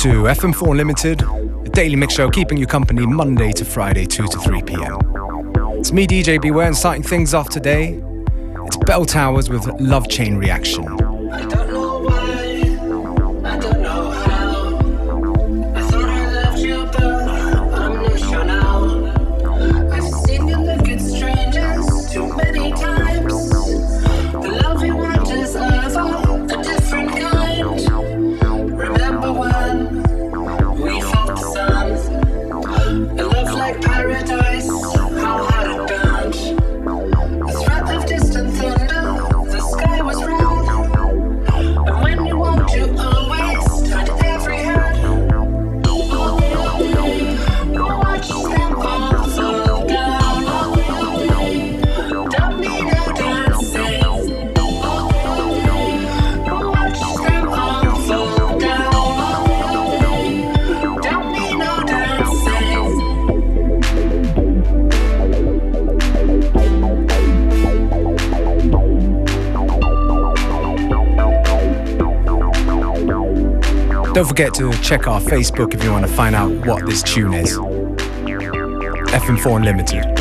To FM4 Limited, a daily mix show keeping you company Monday to Friday, 2 to 3 p.m. It's me, DJ Beware, and starting things off today. It's Bell Towers with Love Chain Reaction. Don't forget to check our Facebook if you want to find out what this tune is. FM4 Unlimited.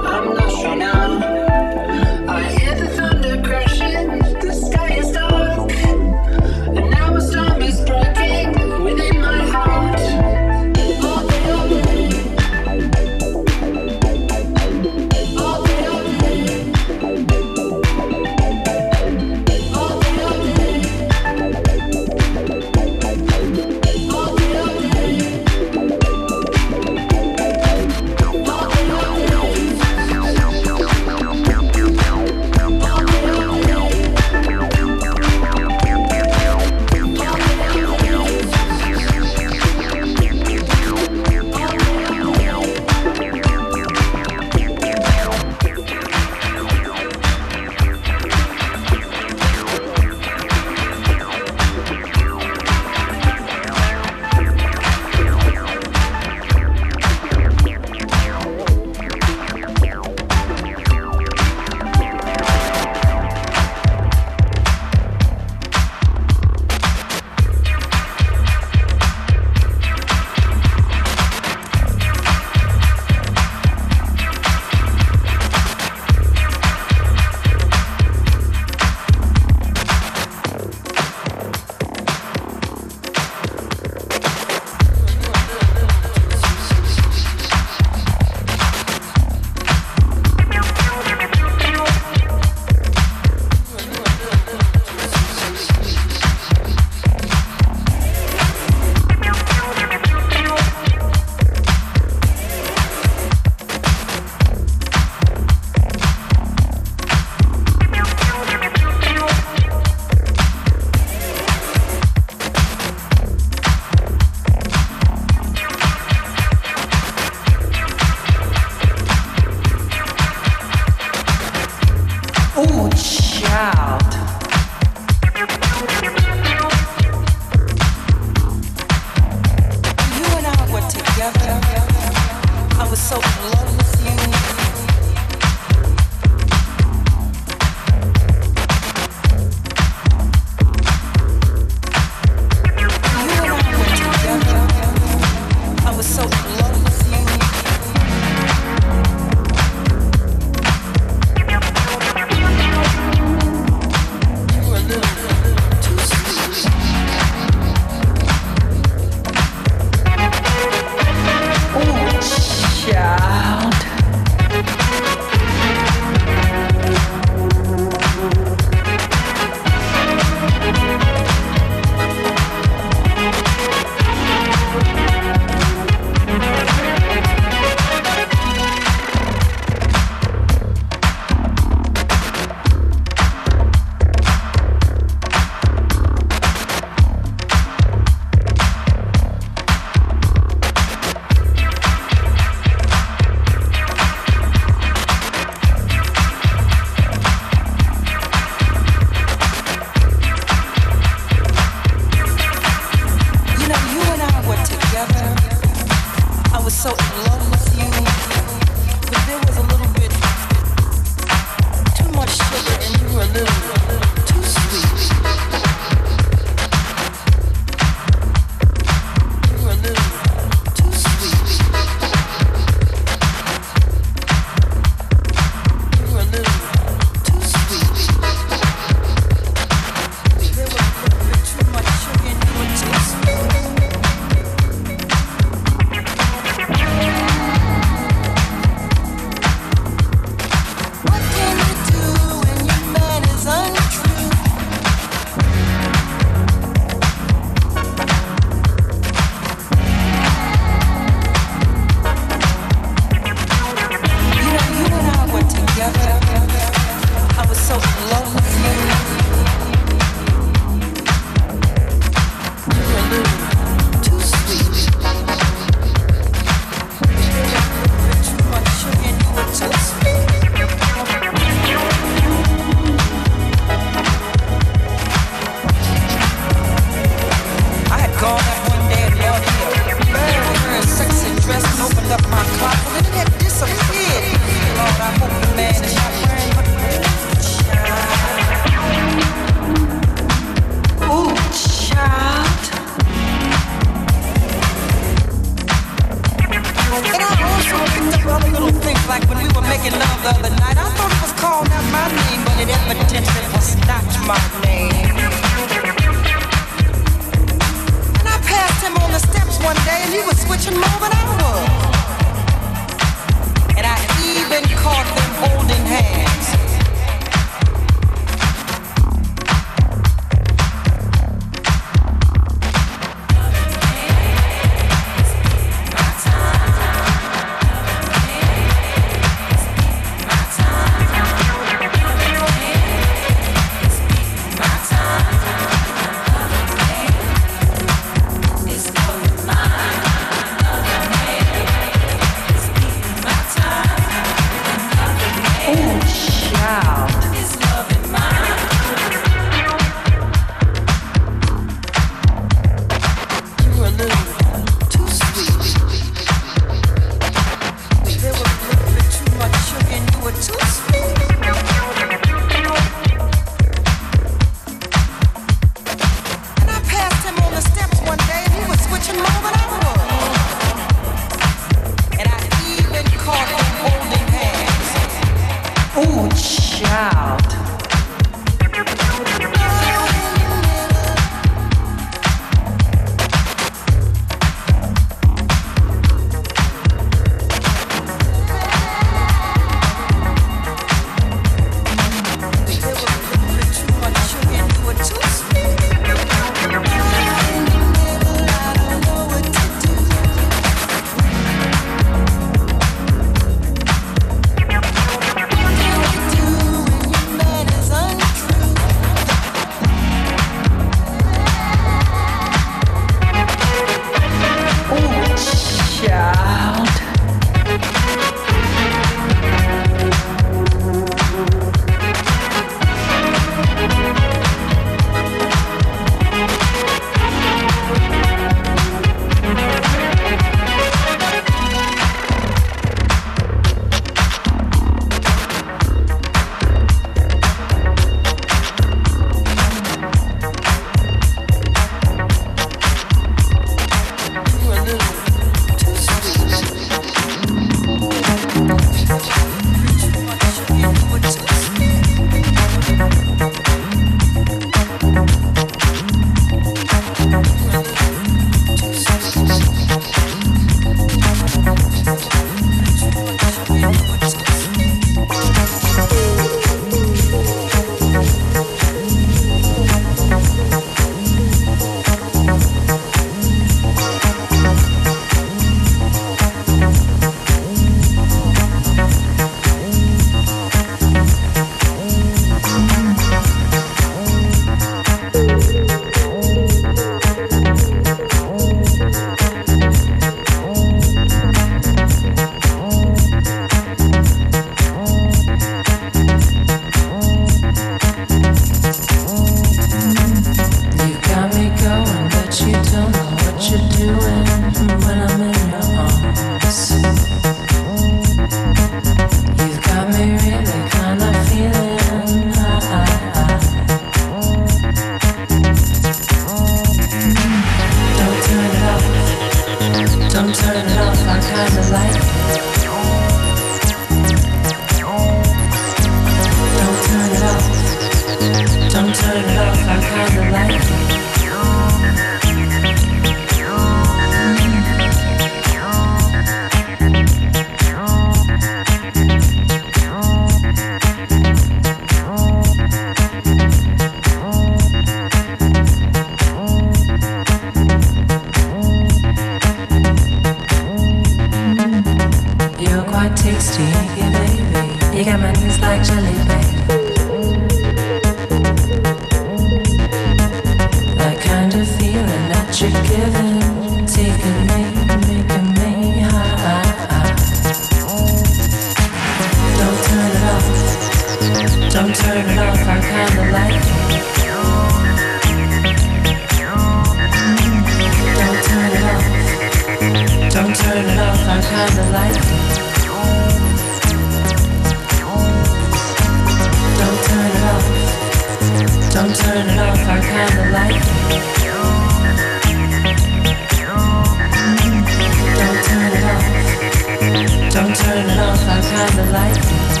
Some kinds of like light.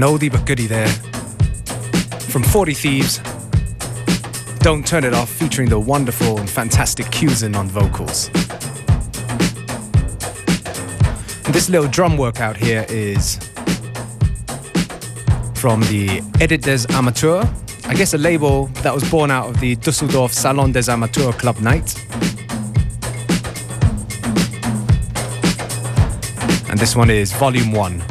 An oldie but goodie there. From 40 Thieves. Don't Turn It Off, featuring the wonderful and fantastic Cusin on vocals. And this little drum workout here is from the Edit des Amateurs, I guess a label that was born out of the Dusseldorf Salon des Amateurs Club night. And this one is Volume 1.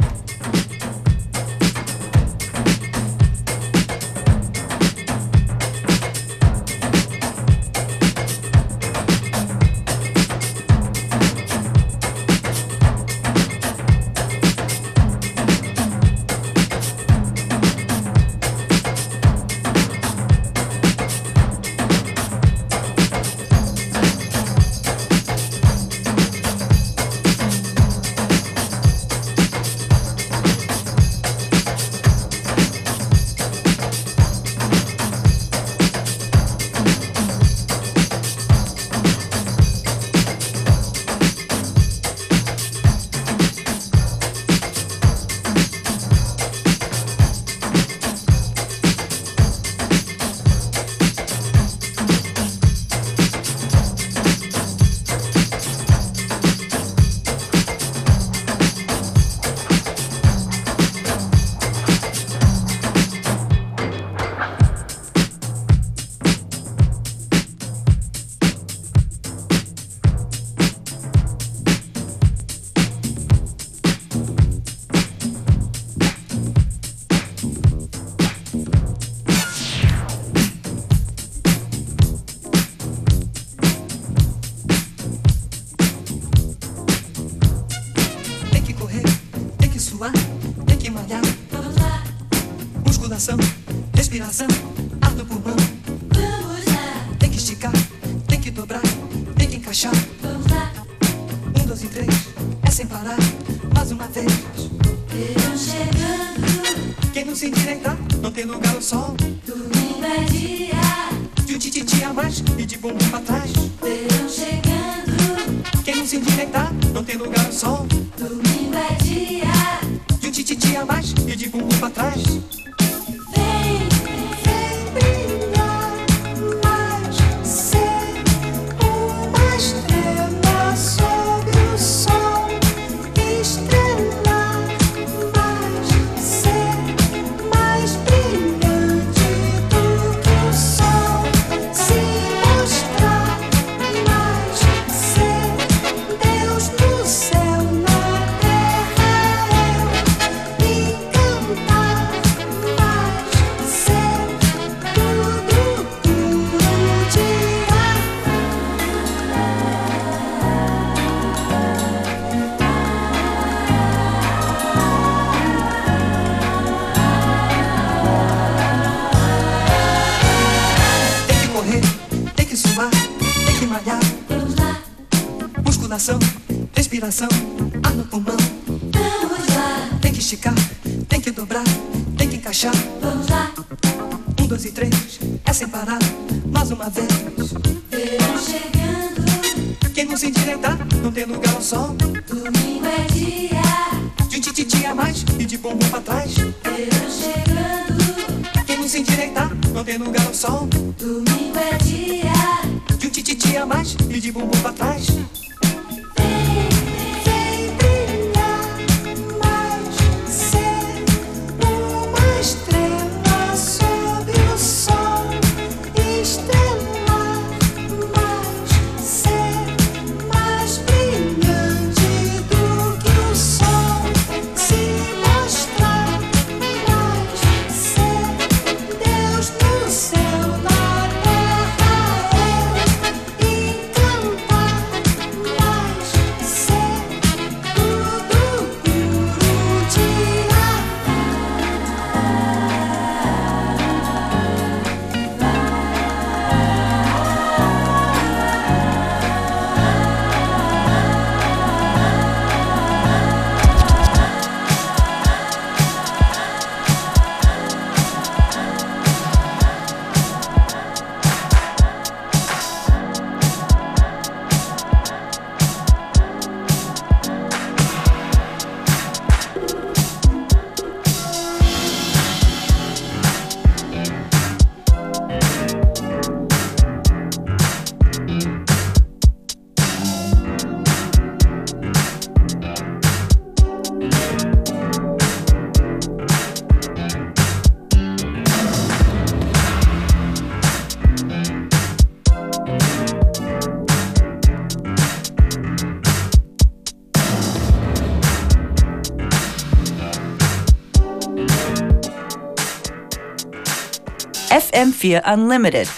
lugar só. Domingo é dia de um tititi a mais e de bumbum pra trás. Ar FM4 Unlimited.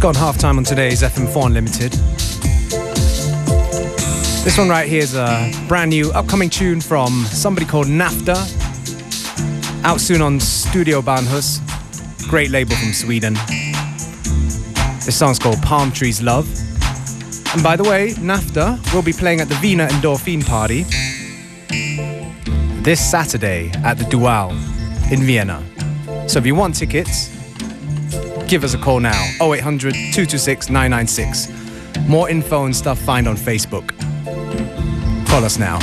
Just gone half time on today's FM4 Unlimited. This one right here is a brand new upcoming tune from somebody called NAFTA. Out soon on Studio Barnhus. Great label from Sweden. This song's called Palm Trees Love. And by the way, NAFTA will be playing at the Wiener Endorphin Party this Saturday at the Dual in Vienna. So if you want tickets, give us a call now 0800 226 996. More info and stuff find on Facebook. Call us now.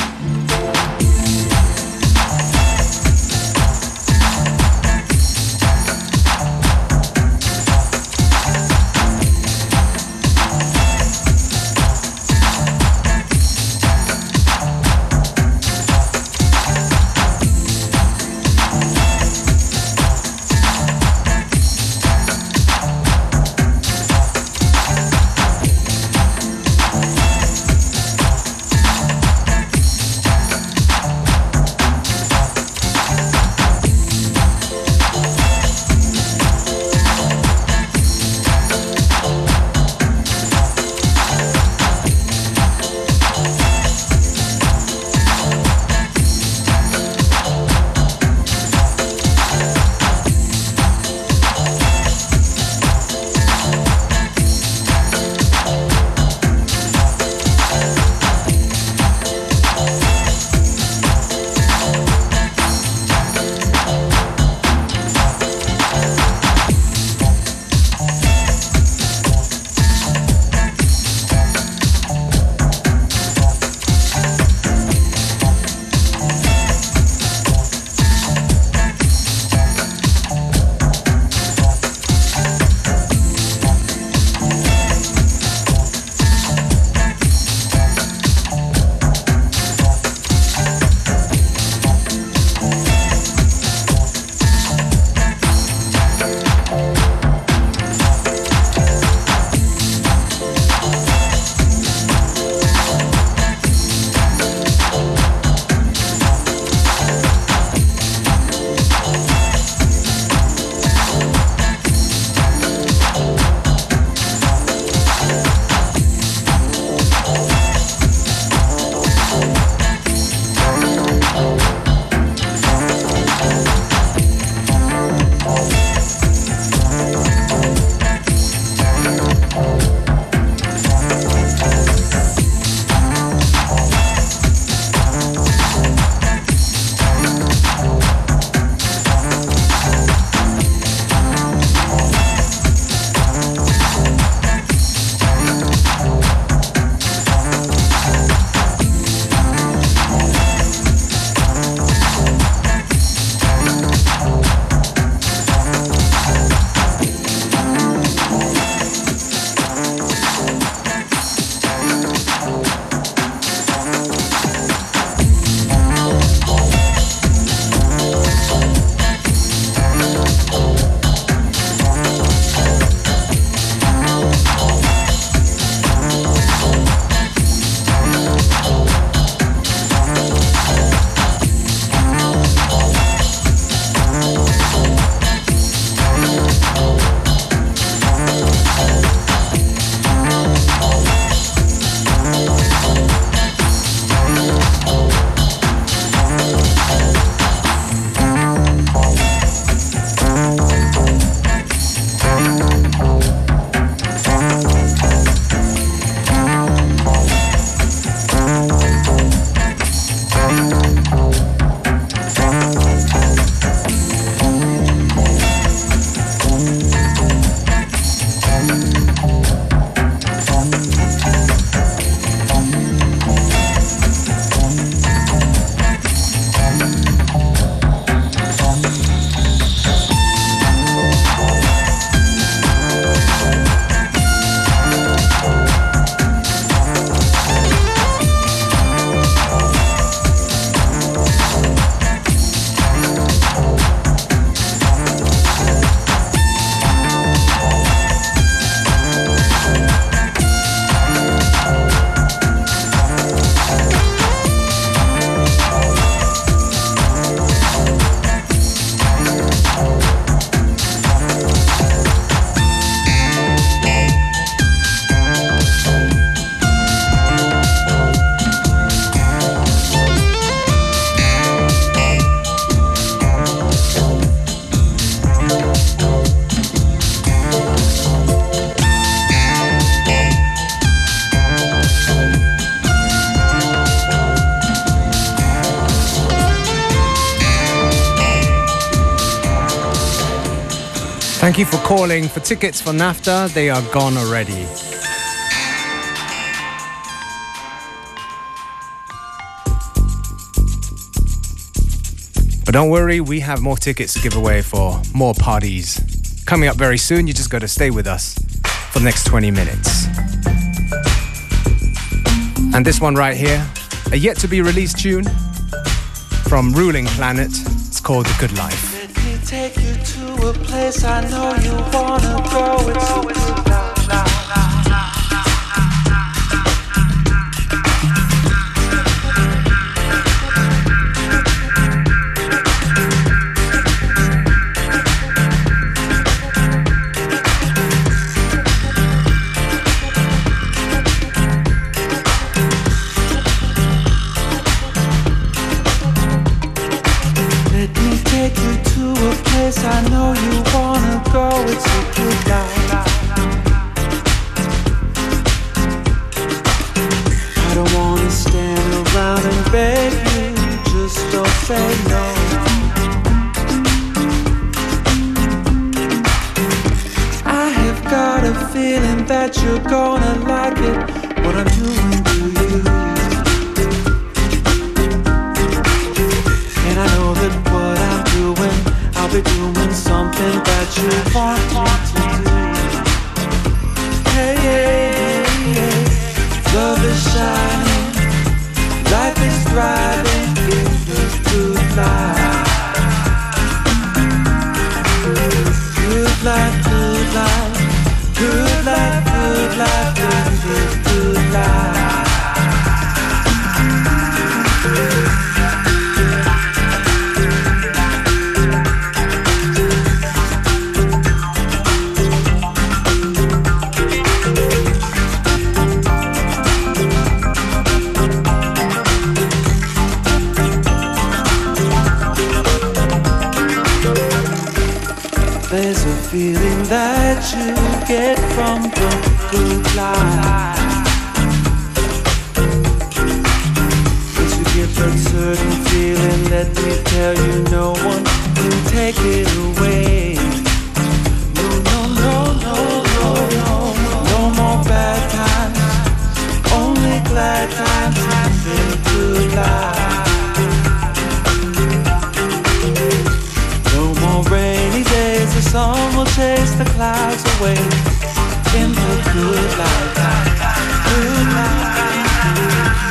Thank you for calling for tickets for NAFTA. They are gone already. But don't worry, we have more tickets to give away for more parties. Coming up very soon, you just got to stay with us for the next 20 minutes. And this one right here, a yet to be released tune from Ruling Planet. It's called The Good Life. I know you wanna go. It's say no. I have got a feeling that you're gonna clouds away in the good life. Good life.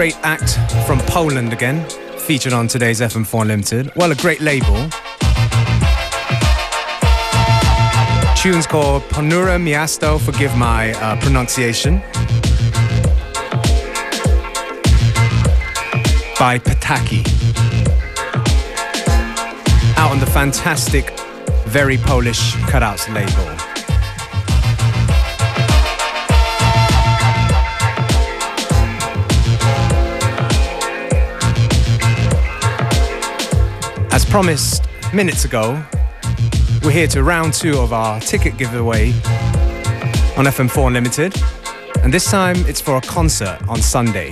Great act from Poland again, featured on today's FM4 Limited. Well, a great label. Tune's called Ponura Miasto, forgive my uh, pronunciation. By Pataki. Out on the fantastic, very Polish cutouts label. Promised minutes ago, we're here to round two of our ticket giveaway on FM4 Unlimited, and this time it's for a concert on Sunday.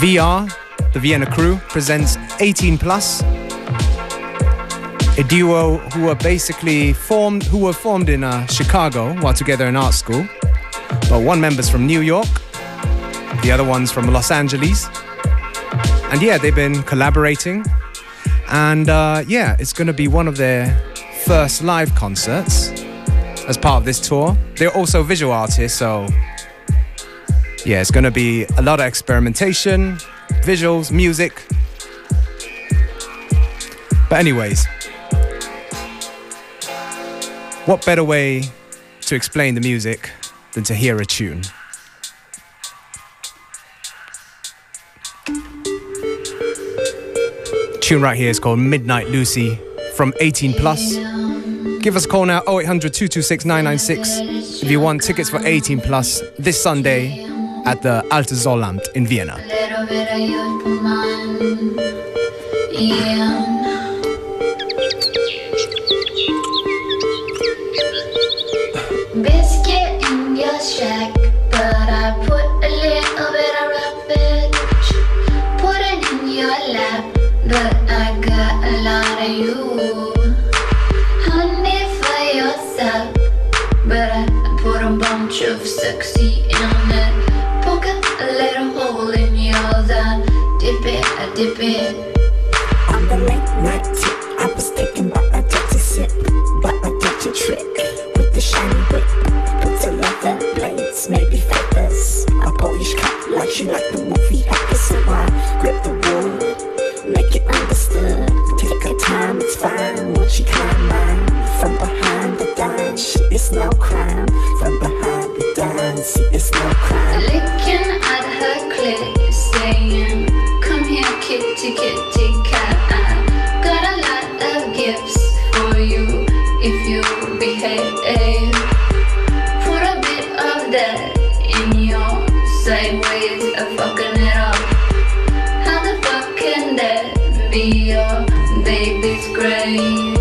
VR, the Vienna crew, presents 18 Plus, a duo who were basically formed, who were formed in uh, Chicago while together in art school. But one member's from New York, the other one's from Los Angeles, and yeah, they've been collaborating and uh, yeah, it's going to be one of their first live concerts as part of this tour. They're also visual artists, so yeah, it's going to be a lot of experimentation, visuals, music. But, anyways, what better way to explain the music than to hear a tune? Tune right here is called Midnight Lucy from 18 Plus. Give us a call now 0800 226 996 if you want tickets for 18 Plus this Sunday at the Alte Zollamt in Vienna. Biscuit in your shack, I dip it. On the late night tip, I was thinking about a dirty sip, but a dirty trick with the shiny whip. Put the leather blades, maybe feathers. A Polish cut like she like the movie so I grip the wool, make it understood. Take her time, it's fine. When she climb mine from behind the dime, shit is no crime. From behind the dime, see it's no crime. Licking kitty, kitty cat. I got a lot of gifts for you if you behave. Put a bit of that in your sideways, uh, fucking it up. How the fuck can that be your baby's grave?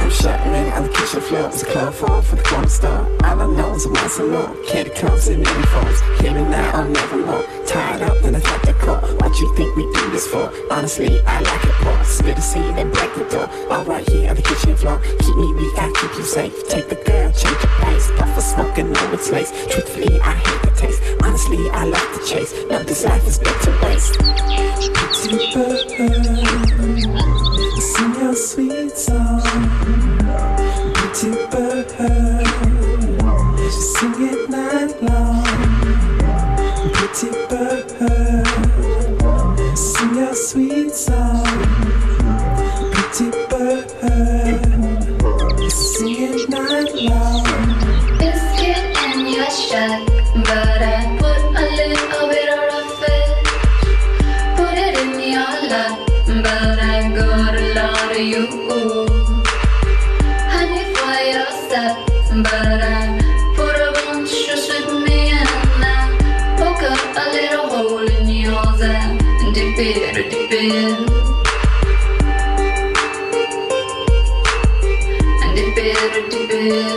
I'm shutting on the kitchen floor. It's a club for for the corner store. All I know is once a more. Candy comes in many forms. Hear me now or never more. Tied up in a like the core. What you think we do this for? Honestly, I like it more. Spit a seed and break the door. All right here on the kitchen floor. Keep me weak, keep you safe. Take the girl, change your pace. Puff for smoking, know it's lace. Truthfully, I hate the taste. Honestly, I like the chase. Now this life is to waste. Bird, sing your sweet song. Bird, And it, dip it.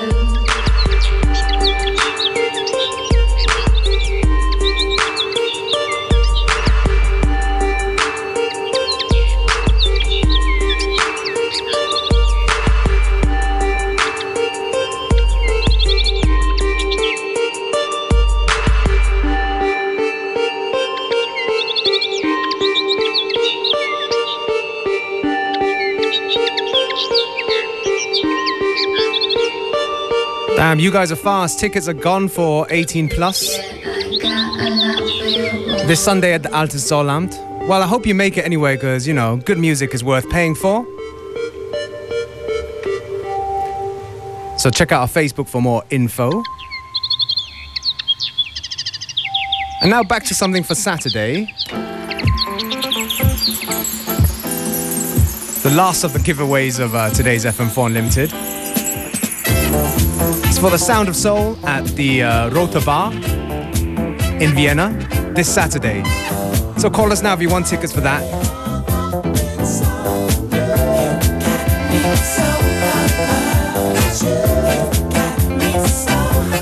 Damn, you guys are fast. Tickets are gone for 18 plus. This Sunday at the Altes Zollamt. Well, I hope you make it anyway, because, you know, good music is worth paying for. So check out our Facebook for more info. And now back to something for Saturday. The last of the giveaways of uh, today's FM4 Unlimited. For the Sound of Soul at the uh, Rote Bar in Vienna this Saturday. So call us now if you want tickets for that.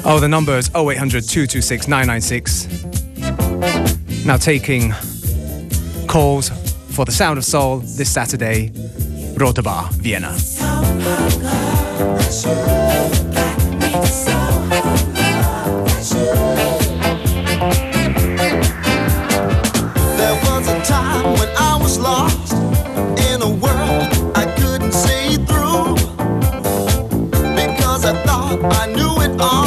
Oh, the number is 0800 226 996. Now taking calls for the Sound of Soul this Saturday, Rote Bar, Vienna. I was lost in a world I couldn't see through because I thought I knew it all.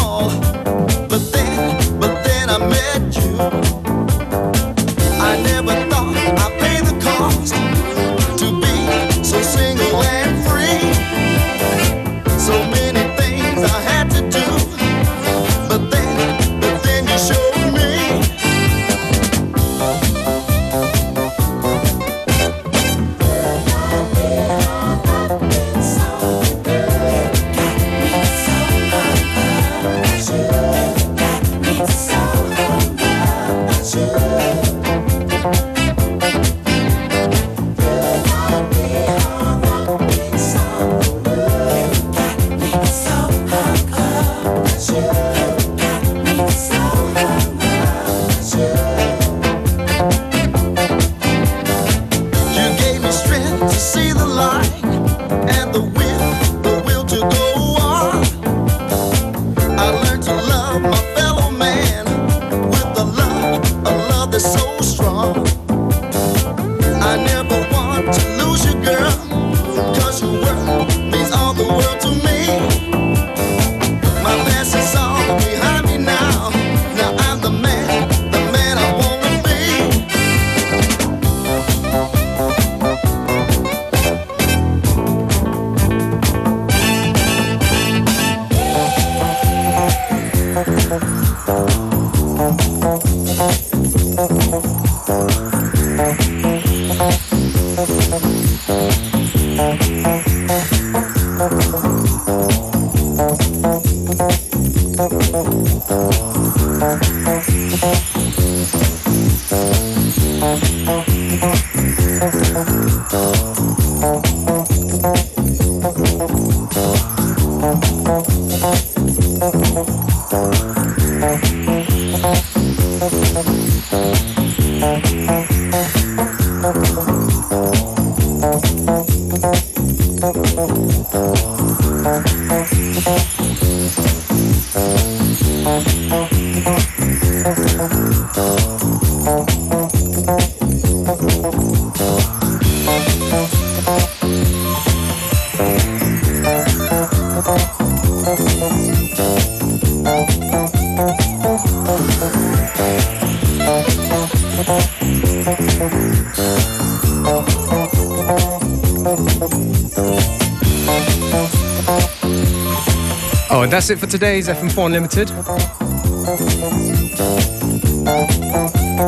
That's it for today's FM4 Unlimited.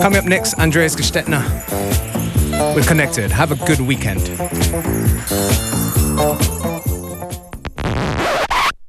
Coming up next, Andreas Gstettner. We're connected. Have a good weekend.